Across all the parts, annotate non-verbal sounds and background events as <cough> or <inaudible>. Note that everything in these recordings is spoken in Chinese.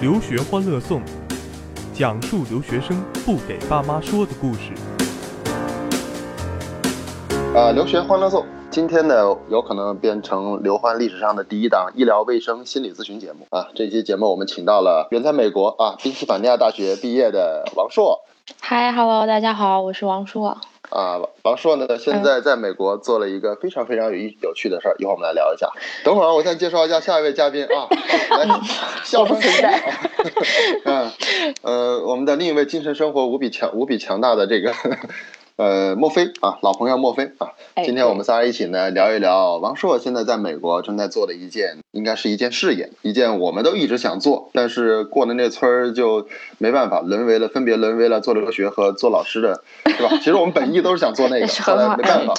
留学欢乐颂，讲述留学生不给爸妈说的故事。呃，留学欢乐颂，今天呢有可能变成刘欢历史上的第一档医疗卫生心理咨询节目啊。这期节目我们请到了远在美国啊宾夕法尼亚大学毕业的王硕。嗨，Hello，大家好，我是王硕。啊，王硕呢现在在美国做了一个非常非常有意有趣的事儿，一会儿我们来聊一下。等会儿我先介绍一下下一位嘉宾啊，<laughs> 来，笑声。嗯，呃，我们的另一位精神生活无比强、无比强大的这个。呃，莫菲啊，老朋友莫菲啊，今天我们仨一起呢聊一聊王硕现在在美国正在做的一件，应该是一件事业，一件我们都一直想做，但是过了那村儿就没办法，沦为了分别沦为了做留学和做老师的，是吧？其实我们本意都是想做那个，<laughs> 后来没办法，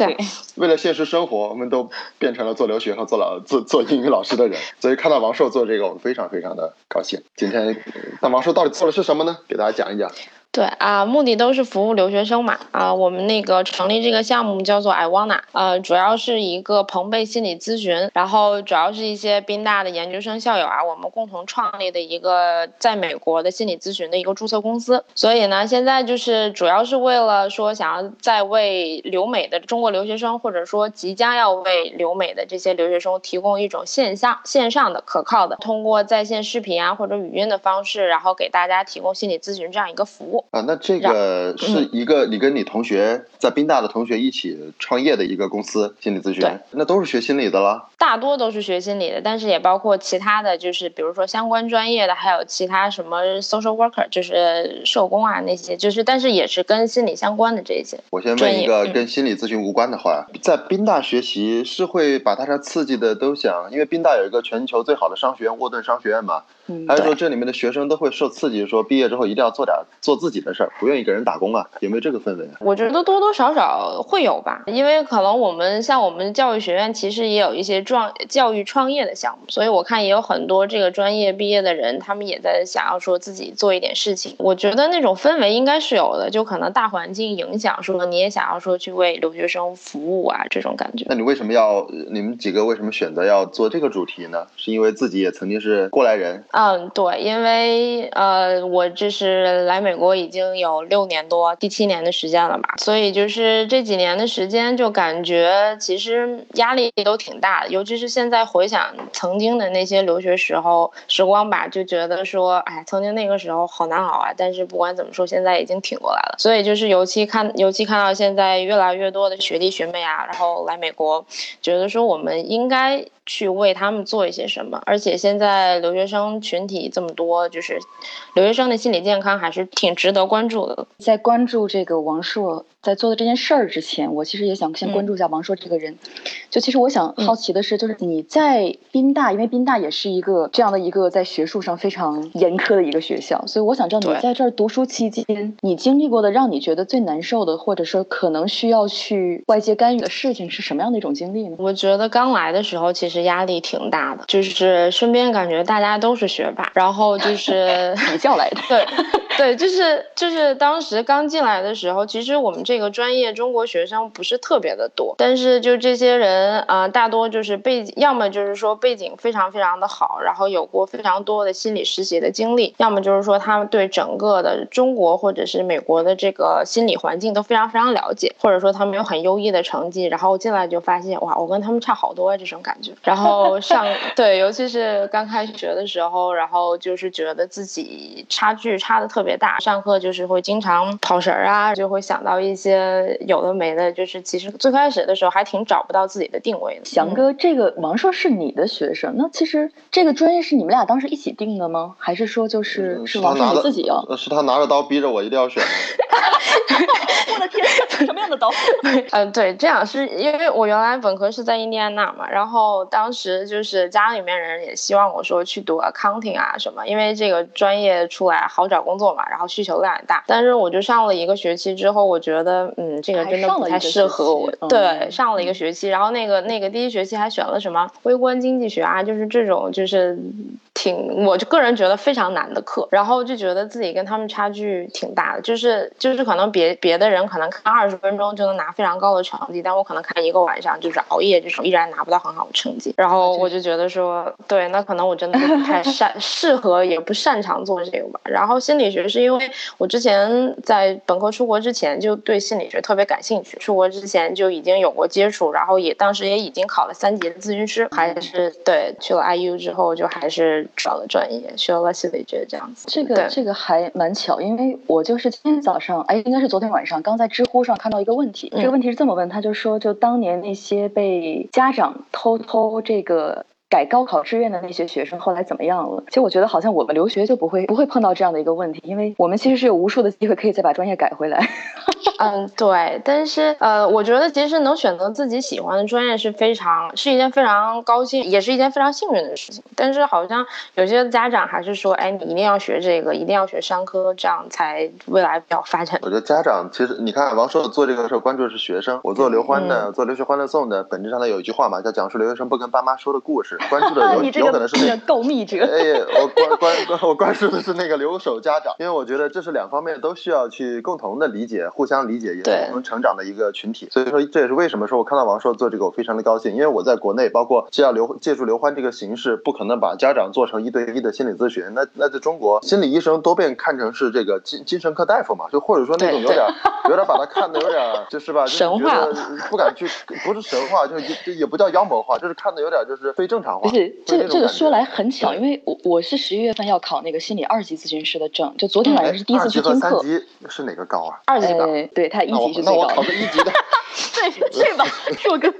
为了现实生活，我们都变成了做留学和做老做做英语老师的人。所以看到王硕做这个，我们非常非常的高兴。今天，那王硕到底做的是什么呢？给大家讲一讲。对啊，目的都是服务留学生嘛啊，我们那个成立这个项目叫做 I wanna，呃，主要是一个朋贝心理咨询，然后主要是一些宾大的研究生校友啊，我们共同创立的一个在美国的心理咨询的一个注册公司。所以呢，现在就是主要是为了说想要在为留美的中国留学生，或者说即将要为留美的这些留学生提供一种线下线上的可靠的，通过在线视频啊或者语音的方式，然后给大家提供心理咨询这样一个服务。啊，那这个是一个你跟你同学在宾大的同学一起创业的一个公司心理咨询，那都是学心理的了。大多都是学心理的，但是也包括其他的就是比如说相关专业的，还有其他什么 social worker，就是社工啊那些，就是但是也是跟心理相关的这些。我先问一个跟心理咨询无关的话，在宾大学习是会把大家刺激的都想，因为宾大有一个全球最好的商学院沃顿商学院嘛，还是说这里面的学生都会受刺激，说毕业之后一定要做点做自己。的事儿不愿意给人打工啊？有没有这个氛围？我觉得多多少少会有吧，因为可能我们像我们教育学院，其实也有一些创教育创业的项目，所以我看也有很多这个专业毕业的人，他们也在想要说自己做一点事情。我觉得那种氛围应该是有的，就可能大环境影响，说你也想要说去为留学生服务啊，这种感觉。那你为什么要你们几个为什么选择要做这个主题呢？是因为自己也曾经是过来人？嗯，对，因为呃，我这是来美国已经有六年多，第七年的时间了吧，所以就是这几年的时间，就感觉其实压力都挺大的，尤其是现在回想曾经的那些留学时候时光吧，就觉得说，哎，曾经那个时候好难熬啊。但是不管怎么说，现在已经挺过来了。所以就是尤其看，尤其看到现在越来越多的学弟学妹啊，然后来美国，觉得说我们应该。去为他们做一些什么，而且现在留学生群体这么多，就是留学生的心理健康还是挺值得关注的。在关注这个王硕在做的这件事儿之前，我其实也想先关注一下王硕这个人。就其实我想好奇的是，就是你在宾大，因为宾大也是一个这样的一个在学术上非常严苛的一个学校，所以我想知道你在这儿读书期间，你经历过的让你觉得最难受的，或者说可能需要去外界干预的事情是什么样的一种经历呢？我觉得刚来的时候，其实。压力挺大的，就是身边感觉大家都是学霸，然后就是比较来的，对，对，就是就是当时刚进来的时候，其实我们这个专业中国学生不是特别的多，但是就这些人啊，大多就是背景，要么就是说背景非常非常的好，然后有过非常多的心理实习的经历，要么就是说他们对整个的中国或者是美国的这个心理环境都非常非常了解，或者说他们有很优异的成绩，然后进来就发现哇，我跟他们差好多啊这种感觉。然后上 <laughs> 对，尤其是刚开学的时候，然后就是觉得自己差距差的特别大。上课就是会经常跑神儿啊，就会想到一些有的没的。就是其实最开始的时候还挺找不到自己的定位的。翔哥，这个王硕是你的学生，那其实这个专业是你们俩当时一起定的吗？还是说就是是王硕自己要？是他拿着刀逼着我一定要选。<laughs> <laughs> 我的天，什么样的刀？<laughs> 嗯，对，这样是因为我原来本科是在印第安纳嘛，然后。当时就是家里面人也希望我说去读 accounting 啊什么，因为这个专业出来好找工作作嘛，然后需求量也大。但是我就上了一个学期之后，我觉得嗯，这个真的不太适合我。对，上了一个学期，然后那个那个第一学期还选了什么微观经济学啊，就是这种就是挺，我就个人觉得非常难的课，然后就觉得自己跟他们差距挺大的，就是就是可能别别的人可能看二十分钟就能拿非常高的成绩，但我可能看一个晚上就是熬夜这种，依然拿不到很好的成绩。然后我就觉得说，对，那可能我真的不太 <laughs> 擅适合，也不擅长做这个吧。然后心理学是因为我之前在本科出国之前就对心理学特别感兴趣，出国之前就已经有过接触，然后也当时也已经考了三级的咨询师，还是对去了 IU 之后就还是转了专业，学了心理学这样子。这个这个还蛮巧，因为我就是今天早上，哎，应该是昨天晚上，刚在知乎上看到一个问题，这个问题是这么问，他就说，就当年那些被家长偷偷这个。改高考志愿的那些学生后来怎么样了？其实我觉得好像我们留学就不会不会碰到这样的一个问题，因为我们其实是有无数的机会可以再把专业改回来。<laughs> 嗯，对。但是呃，我觉得其实能选择自己喜欢的专业是非常是一件非常高兴，也是一件非常幸运的事情。但是好像有些家长还是说，哎，你一定要学这个，一定要学商科，这样才未来比较发展。我觉得家长其实你看王硕做这个时候关注的是学生，我做刘欢的做留学欢乐颂的，本质上呢有一句话嘛，叫讲述留学生不跟爸妈说的故事。关注的 <laughs> 有有可能是那个 <laughs> 购密者。哎，我关关关我关注的是那个留守家长，因为我觉得这是两方面都需要去共同的理解、互相理解、也共同成长的一个群体。所以说，这也是为什么说我看到王硕做这个，我非常的高兴。因为我在国内，包括既要留借助刘欢这个形式，不可能把家长做成一对一的心理咨询。那那在中国，心理医生都被看成是这个精精神科大夫嘛，就或者说那种有点 <laughs> 有点把他看的有点就是吧，神话，不敢去，不是神话，就就也不叫妖魔化，就是看的有点就是非正常化。这个这个说来很巧，因为我我是十一月份要考那个心理二级咨询师的证，就昨天晚上是第一次去听课。二级是哪个高啊？二级高，对他一级是最高。那我考个一级的。<laughs> 对，去吧，<laughs> 我跟。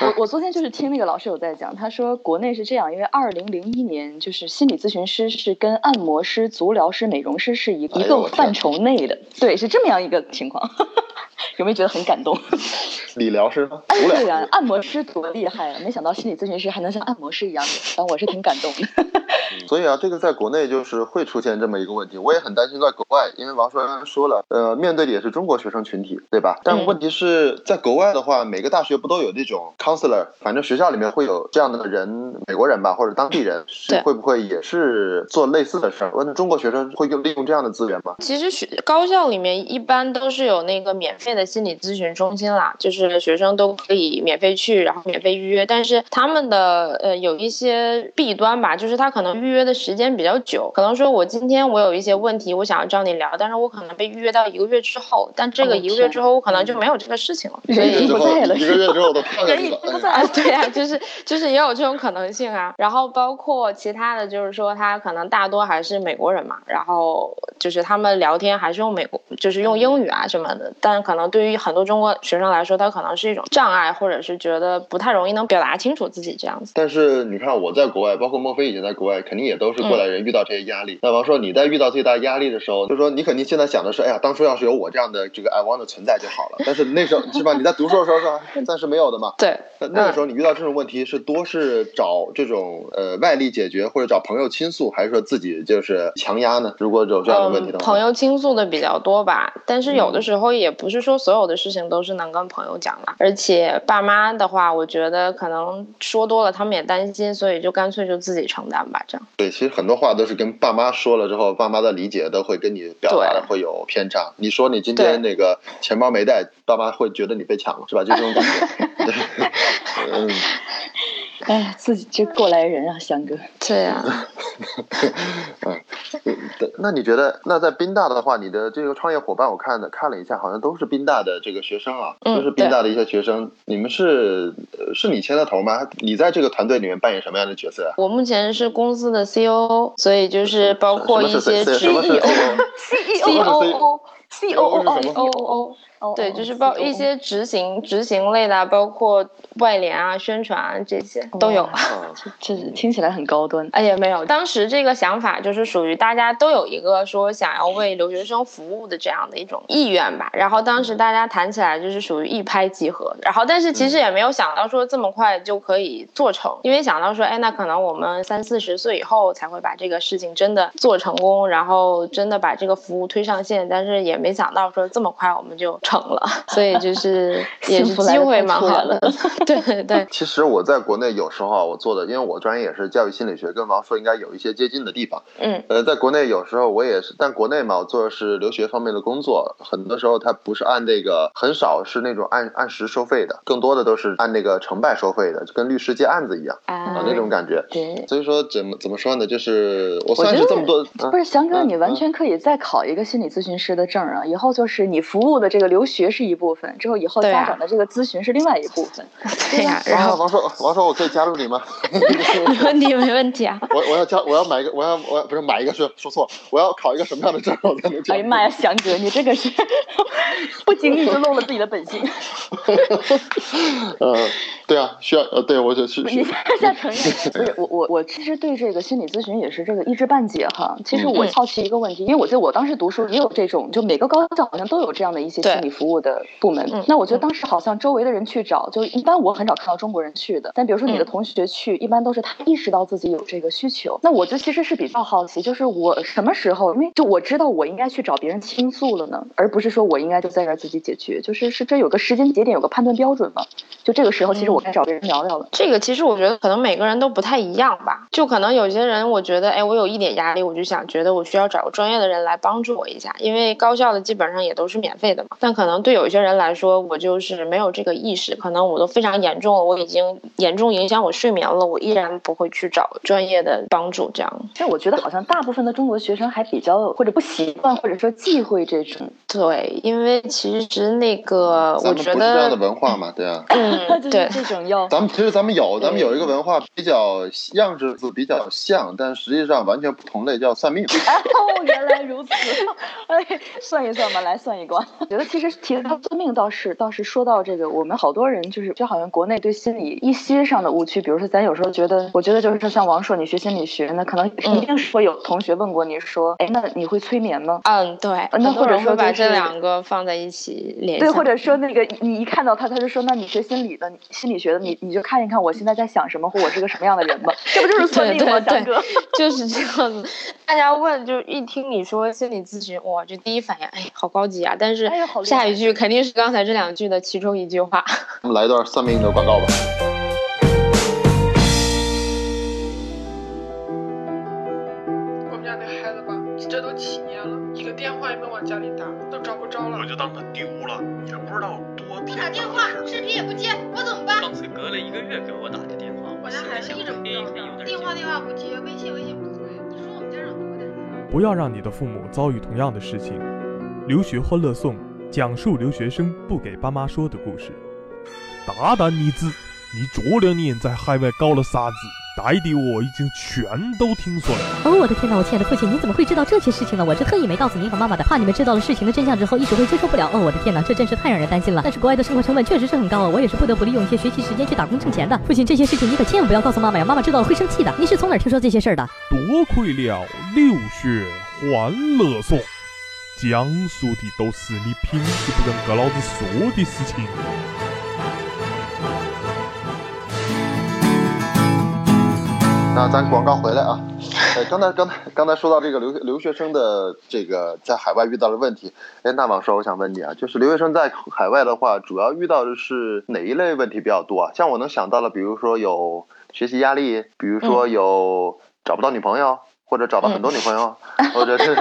我我昨天就是听那个老师有在讲，他说国内是这样，因为二零零一年就是心理咨询师是跟按摩师、足疗师、美容师是一一个范畴内的，对，是这么样一个情况。有没有觉得很感动？<laughs> 理疗师吗？<laughs> 对呀，按摩师多厉害啊！没想到心理咨询师还能像按摩师一样的，反正我是挺感动的。所以啊，这个在国内就是会出现这么一个问题，我也很担心在国外，因为王硕刚刚说了，呃，面对的也是中国学生群体，对吧？但问题是在国外的话，每个大学不都有这种 counselor，反正学校里面会有这样的人，美国人吧，或者当地人，是会不会也是做类似的事儿？问中国学生会用利用这样的资源吗？其实学高校里面一般都是有那个免费的心理咨询中心啦，就是学生都可以免费去，然后免费预约，但是他们的呃有一些弊端吧，就是他可能预约的时间比较久，可能说我今天我有一些问题，我想要找你聊，但是我可能被预约到一个月之后，但这个一个月之后我可能就没有这个事情了，所以不在了，一个月之后都人已经不在了，对啊，就是就是也有这种可能性啊。然后包括其他的就是说他可能大多还是美国人嘛，然后就是他们聊天还是用美国，就是用英语啊什么的，但可能对于很多中国学生来说，他可能是一种障碍，或者是觉得不太容易能表达清楚自己这样子。但是你看我在国外，包括孟非以前在国外，肯定也都是过来人遇到这些压力。那王说你在遇到最大压力的时候，就说你肯定现在想的是，哎呀，当初要是有我这样的这个 I want 的存在就好了。但是那时候是吧？你在读书的时候是吧？<laughs> 暂时没有的嘛。对。那那个时候你遇到这种问题是多是找这种呃外力解决，或者找朋友倾诉，还是说自己就是强压呢？如果有这样的问题的话，朋友倾诉的比较多吧。但是有的时候也不是说所有的事情都是能跟朋友讲的，而且爸妈的话，我觉得可能说多了他们也担心，所以就干脆就自己承担吧，这样。对，其实很多话都是跟爸妈说了之后，爸妈的理解都会跟你表达的会有偏差。你说你今天那个钱包没带，爸妈会觉得你被抢了，是吧？就这种感觉。<laughs> 嗯。哎，自己这过来人啊，翔哥。对啊。<laughs> 嗯，那你觉得，那在宾大的话，你的这个创业伙伴，我看的看了一下，好像都是宾大的这个学生啊，都是宾大的一些学生。你们是是你牵的头吗？你在这个团队里面扮演什么样的角色？我目前是公司的 CEO，所以就是包括一些对，就是包一些执行执行类的，包括外联啊、宣传啊这些都有。<laughs> 这听起来很高端。哎呀，没有，当时这个想法就是属于大家都有一个说想要为留学生服务的这样的一种意愿吧。然后当时大家谈起来就是属于一拍即合。然后但是其实也没有想到说这么快就可以做成，因为想到说，哎，那可能我们三四十岁以后才会把这个事情真的做成功，然后真的把这个服务推上线。但是也没想到说这么快我们就成了，<laughs> 所以就是 <laughs> 也是机会蛮好的。<laughs> 对对对。其实我在国内有时候我做的，因为我专业也是教育心理学，跟王硕应该有一些接近的地方。嗯。呃，在国内有时候我也是，但国内嘛，我做的是留学方面的工作，很多时候他不是按这个，很少是那种按按时收费的，更多的都是按那个成败收费的，就跟律师接案子一样啊那种感觉。对。所以说怎么怎么说呢？就是我算是这么多，不是翔哥，你完全可以再考一个心理咨询师的证啊！以后就是你服务的这个留学是一部分，之后以后家长的这个咨询是另外一部分。<laughs> 对呀。然后王硕，王硕，我可以加入你吗？<laughs> 没问题，没问题啊。我我要加，我要买一个，我要我不是买一个是说错，我要考一个什么样的证我才能？哎呀妈呀，翔哥，你这个是 <laughs> 不经意就露了自己的本性。呃，对啊，需要呃，对我就是。你现在承认？不是我我我其实对这个心理咨询也是这个一知半解哈。其实我好奇一个问题，因为我记得我当时读书也有这种，就每个高校好像都有这样的一些心理服务的部门。那我觉得当时好像周围的人去找，就一般我很少看到中国人去的。但比如说你的同学去，一般都是他意识到自己有这个需求。那我就其实是比较好奇，就是我什么时候，因为就我知道我应该去找别人倾诉了呢，而不是说我应该就在这儿自己解决。就是是这有个时间节点，有个判断标准吗？就这个时候，其实我该找别人聊聊了。这个其实我觉得可能每个人都不太一样吧。就可能有些人，我觉得，哎，我有一点压力，我就想觉得我需要找个专业的人来帮助我一下，因为高校的基本上也都是免费的嘛。但可能对有一些人来说，我就是没有这个意识，可能我都非常严重了，我已经严重影响我睡眠了，我依然不会去找专业的帮助。这样，其实我觉得好像大部分的中国学生还比较或者不习惯，或者说忌讳这种。对，因为其实那个我觉得不是这样的文化嘛，对啊。<laughs> 嗯，对，这种要咱们其实咱们有，咱们有一个文化比较样子比较像，但实际上完全不同类，叫算命。哦，原来如此。<laughs> 哎，算一算吧，来算一卦。<laughs> 我觉得其实提到算命倒是倒是说到这个，我们好多人就是就好像国内对心理一些上的误区，比如说咱有时候觉得，我觉得就是说像王硕，你学心理学，那可能一定是会有同学问过你说，哎，那你会催眠吗？嗯，对。那或者说把这两个放在一起联系。对，或者说那个你一看到他，他就说，那你学心理的，心理学的，你你就看一看我现在在想什么，或我是个什么样的人吧。这不就是算命吗，大哥？就是这样子。大家问，就一听你说心理咨询，哇，就第一反应，哎，好高级啊！但是下一句肯定是刚才这两句的其中一句话。我们来一段算命的广告吧。我们家那孩子吧，这都七年了，一个电话也没往家里打，都找不着了。我就当他丢了，也不知道多天。打电话，视频也不接，我怎么办？上次隔了一个月给我打的电话，我家孩子一直不找电话电话不接，微信微信不回。你说我们家长多难受？不要让你的父母遭遇同样的事情。留学欢乐颂，讲述留学生不给爸妈说的故事。大胆女子，你这两年在海外搞了啥子？带的我已经全都听说了。哦，我的天哪！我亲爱的父亲，你怎么会知道这些事情呢？我是特意没告诉您和妈妈的，怕你们知道了事情的真相之后，一时会接受不了。哦，我的天哪，这真是太让人担心了。但是国外的生活成本确实是很高啊，我也是不得不利用一些学习时间去打工挣钱的。父亲，这些事情你可千万不要告诉妈妈呀，妈妈知道了会生气的。你是从哪听说这些事儿的？多亏了留学欢乐颂。讲述的都是你平时不跟哥老子说的事情。那咱广告回来啊，呃，刚才刚才刚才说到这个留留学生的这个在海外遇到的问题，哎，那王说我想问你啊，就是留学生在海外的话，主要遇到的是哪一类问题比较多啊？像我能想到的，比如说有学习压力，比如说有找不到女朋友。或者找到很多女朋友，<laughs> 或者是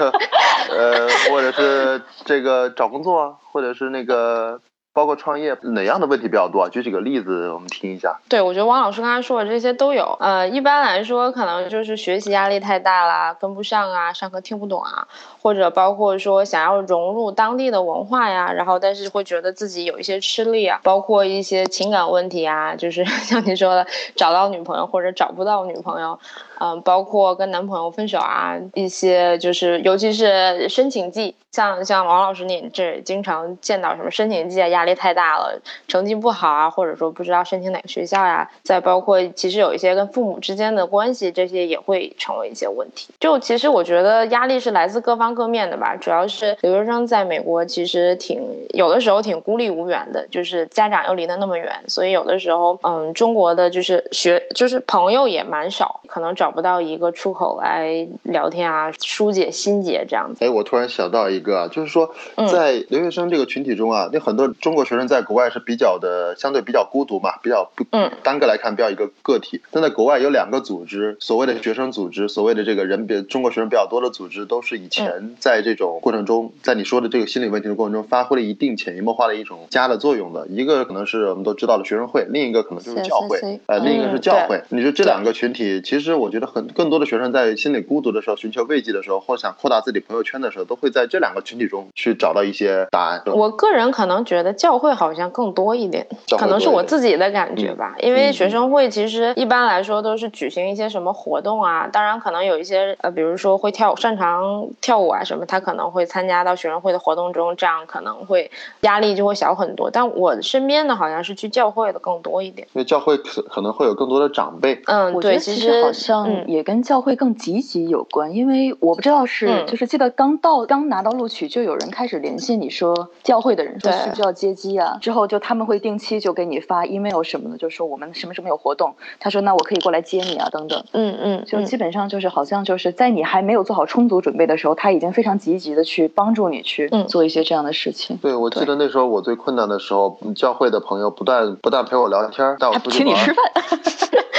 呃，或者是这个找工作，或者是那个包括创业，哪样的问题比较多啊？举几个例子，我们听一下。对，我觉得王老师刚才说的这些都有。呃，一般来说，可能就是学习压力太大啦，跟不上啊，上课听不懂啊，或者包括说想要融入当地的文化呀，然后但是会觉得自己有一些吃力啊，包括一些情感问题啊，就是 <laughs> 像你说的，找到女朋友或者找不到女朋友。嗯，包括跟男朋友分手啊，一些就是尤其是申请季，像像王老师你这经常见到什么申请季啊，压力太大了，成绩不好啊，或者说不知道申请哪个学校呀，再包括其实有一些跟父母之间的关系，这些也会成为一些问题。就其实我觉得压力是来自各方各面的吧，主要是留学生在美国其实挺有的时候挺孤立无援的，就是家长又离得那么远，所以有的时候嗯，中国的就是学就是朋友也蛮少，可能找。不到一个出口来聊天啊，疏解心结这样子。哎，我突然想到一个啊，就是说，在留学生这个群体中啊，那很多中国学生在国外是比较的，相对比较孤独嘛，比较不，嗯，单个来看比较一个个体。但在国外有两个组织，所谓的学生组织，所谓的这个人比中国学生比较多的组织，都是以前在这种过程中，在你说的这个心理问题的过程中，发挥了一定潜移默化的一种加的作用的。一个可能是我们都知道的学生会，另一个可能就是教会，呃，另一个是教会。你说这两个群体，其实我觉得。很更多的学生在心里孤独的时候，寻求慰藉的时候，或想扩大自己朋友圈的时候，都会在这两个群体中去找到一些答案。我个人可能觉得教会好像更多一点，可能是我自己的感觉吧。因为学生会其实一般来说都是举行一些什么活动啊，当然可能有一些呃，比如说会跳擅长跳舞啊什么，他可能会参加到学生会的活动中，这样可能会压力就会小很多。但我身边的好像是去教会的更多一点，因为教会可可能会有更多的长辈。嗯，对，其实好像。嗯，也跟教会更积极有关，因为我不知道是，就是记得刚到刚拿到录取，就有人开始联系你说教会的人说需不需要接机啊，之后就他们会定期就给你发 email 什么的，就说我们什么什么有活动，他说那我可以过来接你啊等等，嗯嗯，就基本上就是好像就是在你还没有做好充足准备的时候，他已经非常积极的去帮助你去做一些这样的事情。对，我记得那时候我最困难的时候，教会的朋友不但不但陪我聊天，带我出去请你吃饭。<laughs>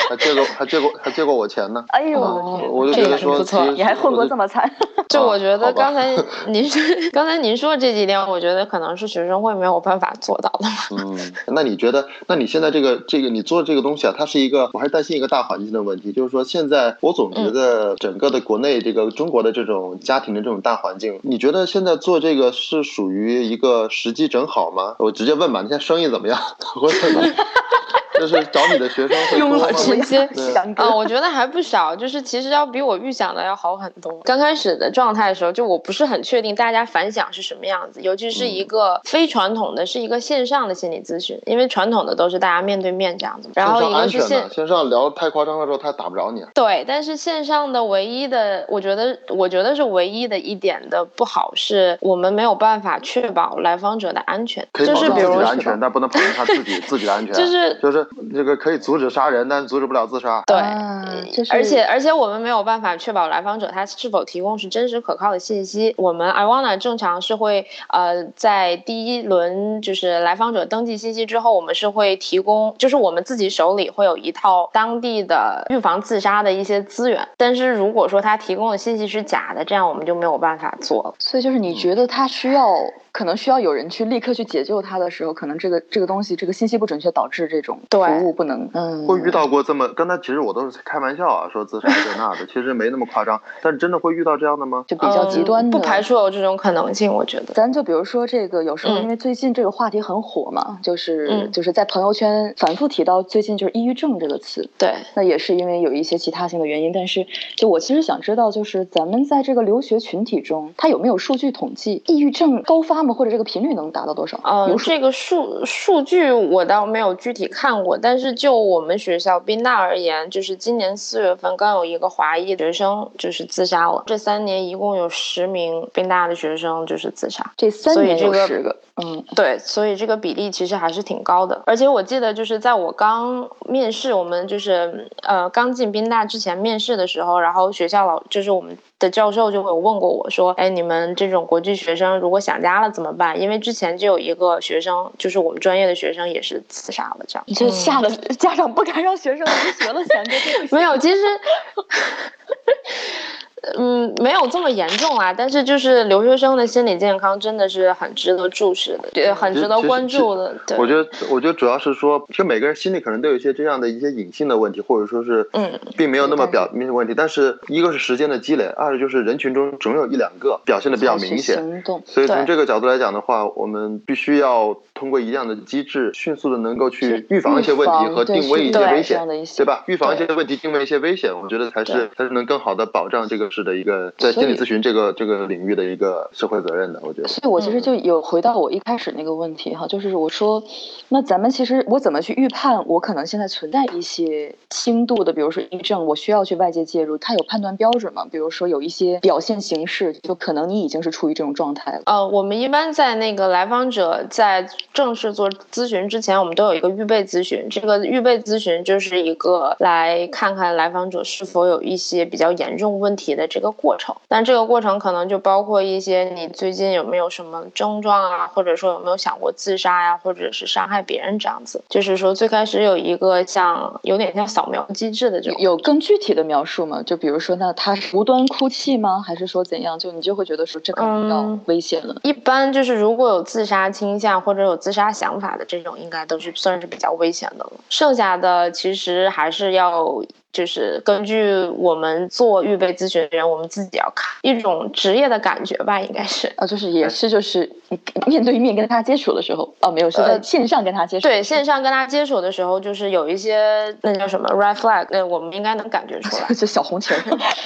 还借过还借过还借过我钱呢！哎呦，我就觉得说，你还混过这么惨。<laughs> 就我觉得刚才您刚才您说这几点，我觉得可能是学生会没有办法做到的。嗯，那你觉得，那你现在这个这个你做这个东西啊，它是一个，我还是担心一个大环境的问题，就是说现在我总觉得整个的国内这个中国的这种家庭的这种大环境，你觉得现在做这个是属于一个时机正好吗？我直接问吧，你现在生意怎么样？<laughs> 或者？就是找你的学生用了这些啊，我觉得还不少，就是其实要比我预想的要好很多。刚开始的状态的时候，就我不是很确定大家反响是什么样子，尤其是一个非传统的，是一个线上的心理咨询，因为传统的都是大家面对面这样子。然后一个是线线上聊太夸张了之后，他打不着你。对，但是线上的唯一的，我觉得我觉得是唯一的一点的不好，是我们没有办法确保来访者的安全，就是比如安全，但不能保证他自己 <laughs> 自己的安全，就是就是。这个可以阻止杀人，但阻止不了自杀。对，而且而且我们没有办法确保来访者他是否提供是真实可靠的信息。我们 iWanna 正常是会呃在第一轮就是来访者登记信息之后，我们是会提供，就是我们自己手里会有一套当地的预防自杀的一些资源。但是如果说他提供的信息是假的，这样我们就没有办法做了。所以就是你觉得他需要。可能需要有人去立刻去解救他的时候，可能这个这个东西，这个信息不准确，导致这种服务不能。嗯，会遇到过这么刚才其实我都是开玩笑啊，说自杀这那的，<laughs> 其实没那么夸张。但真的会遇到这样的吗？就比较极端的，不排除有这种可能性。我觉得，咱就比如说这个，有时候因为最近这个话题很火嘛，就是就是在朋友圈反复提到最近就是抑郁症这个词。对，那也是因为有一些其他性的原因。但是就我其实想知道，就是咱们在这个留学群体中，他有没有数据统计抑郁症高发吗？或者这个频率能？达到多少？嗯，这个数数据我倒没有具体看过，但是就我们学校宾大而言，就是今年四月份刚有一个华裔学生就是自杀了。这三年一共有十名宾大的学生就是自杀，这三年有十个。嗯，对，所以这个比例其实还是挺高的。而且我记得就是在我刚面试，我们就是呃刚进宾大之前面试的时候，然后学校老就是我们的教授就会有问过我说，哎，你们这种国际学生如果想家了怎么办？因为之前就有一个学生，就是我们专业的学生也是自杀了，这样。就吓得家长不敢让学生留学了，想着 <laughs> 没有，其实。嗯，没有这么严重啊。但是就是留学生的心理健康真的是很值得注视的，对，很值得关注的。对，我觉得，我觉得主要是说，其实每个人心里可能都有一些这样的一些隐性的问题，或者说是，嗯，并没有那么表明的问题。但是一个是时间的积累，二是就是人群中总有一两个表现的比较明显。所以从这个角度来讲的话，我们必须要通过一样的机制，迅速的能够去预防一些问题和定位一些危险，对吧？预防一些问题，定位一些危险，我觉得才是才是能更好的保障这个市的一个在心理咨询这个这个领域的一个社会责任的。我觉得，所以我其实就有回到我一开始那个问题哈，就是我说，那咱们其实我怎么去预判我可能现在存在一些轻度的，比如说抑郁症，我需要去外界介入，它有判断标准吗？比如说有一些表现形式，就可能你已经是处于这种状态了。呃，我们一般在那个来访者在正式做咨询之前，我们都有一个预备咨询。这个预备咨询就是一个来看看来访者是否有一些比较严重问题的这个过程。但这个过程可能就包括一些你最近有没有什么症状啊，或者说有没有想过自杀呀，或者是伤害别人这样子。就是说最开始有一个像有点像扫描机制的这种。有更具体的描述吗？就比如说，那他无端哭泣吗？还是说怎样？就你就会觉得说这可能要危险了。一般就是如果有自杀倾向或者有自杀想法的这种，应该都是算是比较危险的了。剩下的其实还是要。就是根据我们做预备咨询的人，我们自己要看一种职业的感觉吧，应该是。啊，就是也是就是你面对面跟他接触的时候，哦，没有是在线上跟他接触，对，线上跟他接触的时候，就是有一些那叫什么 red flag，那我们应该能感觉出来，<laughs> 就小红旗儿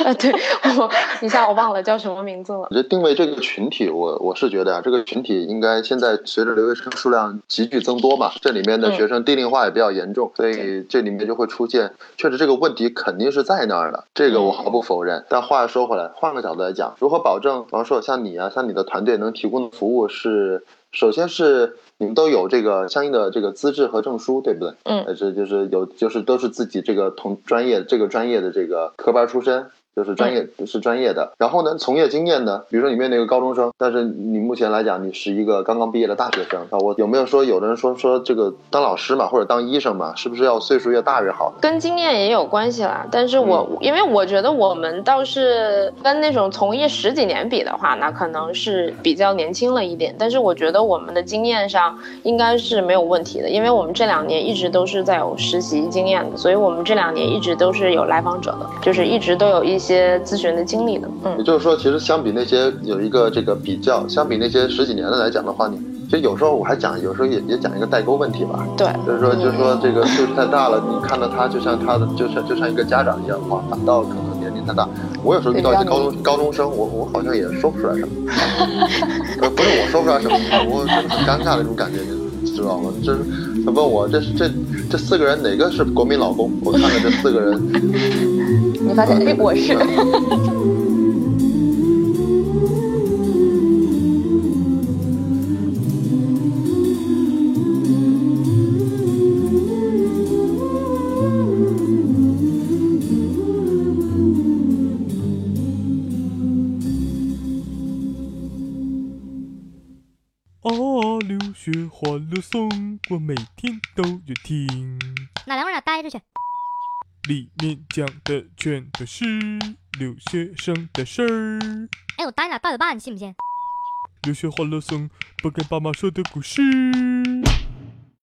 啊，<laughs> 对我一下我忘了叫什么名字了。我觉得定位这个群体，我我是觉得啊，这个群体应该现在随着留学生数量急剧增多嘛，这里面的学生低龄化也比较严重，所以这里面就会出现，确实这个问题。肯定是在那儿的，这个我毫不否认。但话说回来，换个角度来讲，如何保证，比方说像你啊，像你的团队能提供的服务是，首先是你们都有这个相应的这个资质和证书，对不对？嗯，这就是有，就是都是自己这个同专业这个专业的这个科班出身。就是专业是专业的，然后呢，从业经验呢，比如说你面对一个高中生，但是你目前来讲，你是一个刚刚毕业的大学生啊，我有没有说有的人说说这个当老师嘛，或者当医生嘛，是不是要岁数越大越好？跟经验也有关系啦，但是我因为我觉得我们倒是跟那种从业十几年比的话，那可能是比较年轻了一点，但是我觉得我们的经验上应该是没有问题的，因为我们这两年一直都是在有实习经验的，所以我们这两年一直都是有来访者的，就是一直都有一。些咨询的经历的，嗯，也就是说，其实相比那些有一个这个比较，相比那些十几年的来讲的话，你其实有时候我还讲，有时候也也讲一个代沟问题吧，对，就是说，就是说这个岁数太大了，你看到他就像他的，就像就像一个家长一样的话，反倒可能年龄太大。我有时候遇到一些高中高中生，我我好像也说不出来什么，呃，<laughs> 不是我说不出来什么，我很尴尬的一种感觉，你知道吗？就是他问我，这是这这四个人哪个是国民老公？我看看这四个人。<laughs> 你发现哎，我 <laughs> 是。里面讲的全都是留学生的事儿。哎，我打你俩大嘴巴，你信不信？留学欢乐颂，不跟爸妈说的故事。